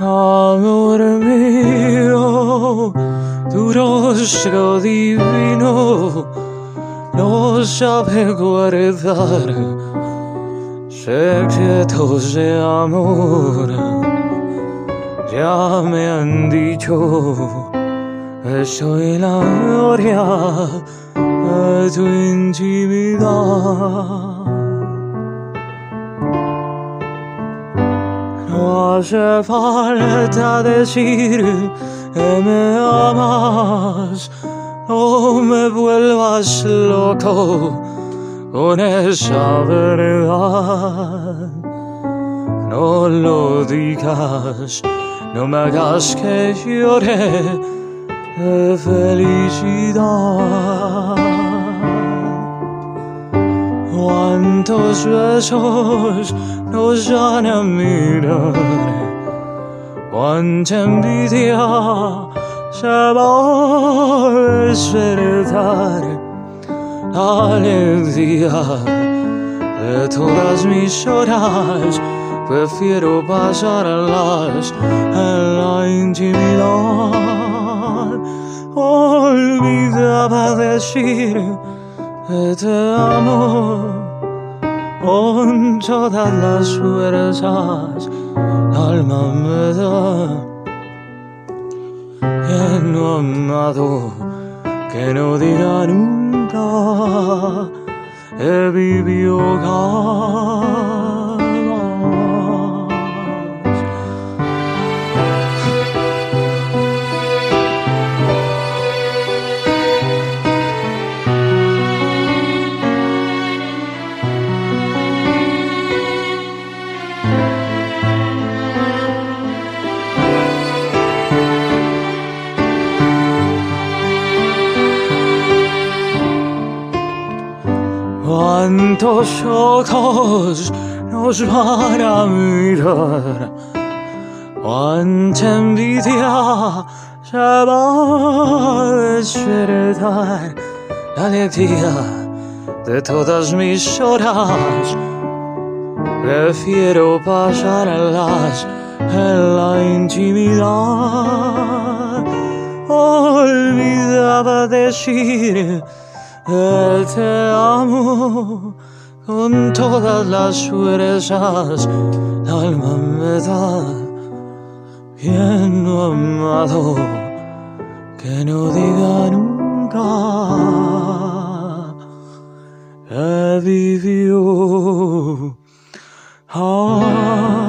Amor mío, duro divino, no sabe guardar secretos de amor. Ya me han dicho, soy la gloria de tu intimidad. No hace falta decir que me amas, no me vuelvas loco con esa verdad. No lo digas, no me hagas que llore de felicidad. Cuántos besos nos dan a mirar, cuánta envidia se va a despertar. La alegría de todas mis horas, prefiero pasarlas en la intimidad. Olvidaba decir te amo. Con todas las fuerzas, alma me da. Que no amado, que no diga nunca, he vivido Cuántos ojos nos van a mirar, cuánta envidia se va a despertar, la alegría de todas mis horas. Prefiero pasarlas en la intimidad. Olvidaba decir que te amo con todas las fuerzas, el alma me da. Bien amado, que no diga nunca que vivió. Ah,